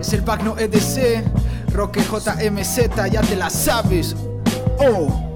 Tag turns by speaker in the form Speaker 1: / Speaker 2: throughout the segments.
Speaker 1: Es el Bagno EDC, Roque JMZ, ya te la sabes. Oh.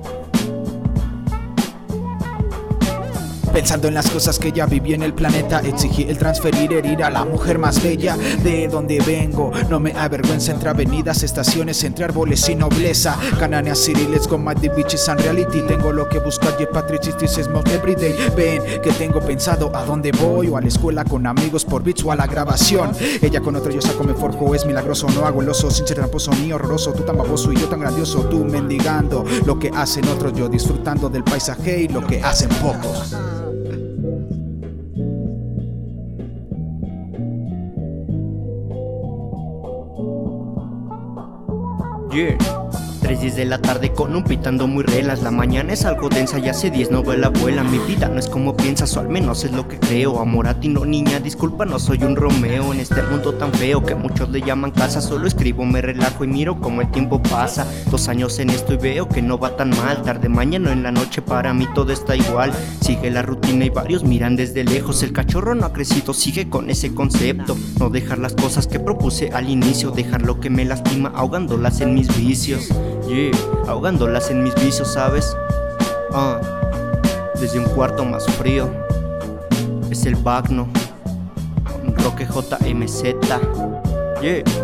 Speaker 1: Pensando en las cosas que ya viví en el planeta, exigí el transferir, herir a la mujer más bella de donde vengo. No me avergüenza entre avenidas, estaciones, entre árboles y nobleza. Cananea City, let's go bitches and reality. Tengo lo que busco allí, Patricitis es everyday. Ven que tengo pensado a dónde voy o a la escuela con amigos por beats o a la grabación. Ella con otro yo saco me forjo, es milagroso. No hago el oso, sin ser tramposo ni horroroso. Tú tan baboso y yo tan grandioso. Tú mendigando lo que hacen otros, yo disfrutando del paisaje y lo que hacen pocos.
Speaker 2: Yeah. 3 10 de la tarde con un pitando muy relas. La mañana es algo densa y hace 10 no vuela vuela. Mi vida no es como piensas o al menos es lo que creo. Amor a ti no niña, disculpa no soy un Romeo. En este mundo tan feo que muchos le llaman casa Solo escribo, me relajo y miro como el tiempo pasa. Dos años en esto y veo que no va tan mal. Tarde mañana en la noche para mí todo está igual. Sigue la rutina y varios miran desde lejos. El cachorro no ha crecido, sigue con ese concepto. No dejar las cosas que propuse al inicio Dejar lo que me lastima ahogándolas en mis vicios Yeah, ahogándolas en mis vicios, ¿sabes? Ah, desde un cuarto más frío. Es el Bagno. Roque JMZ. Yeah.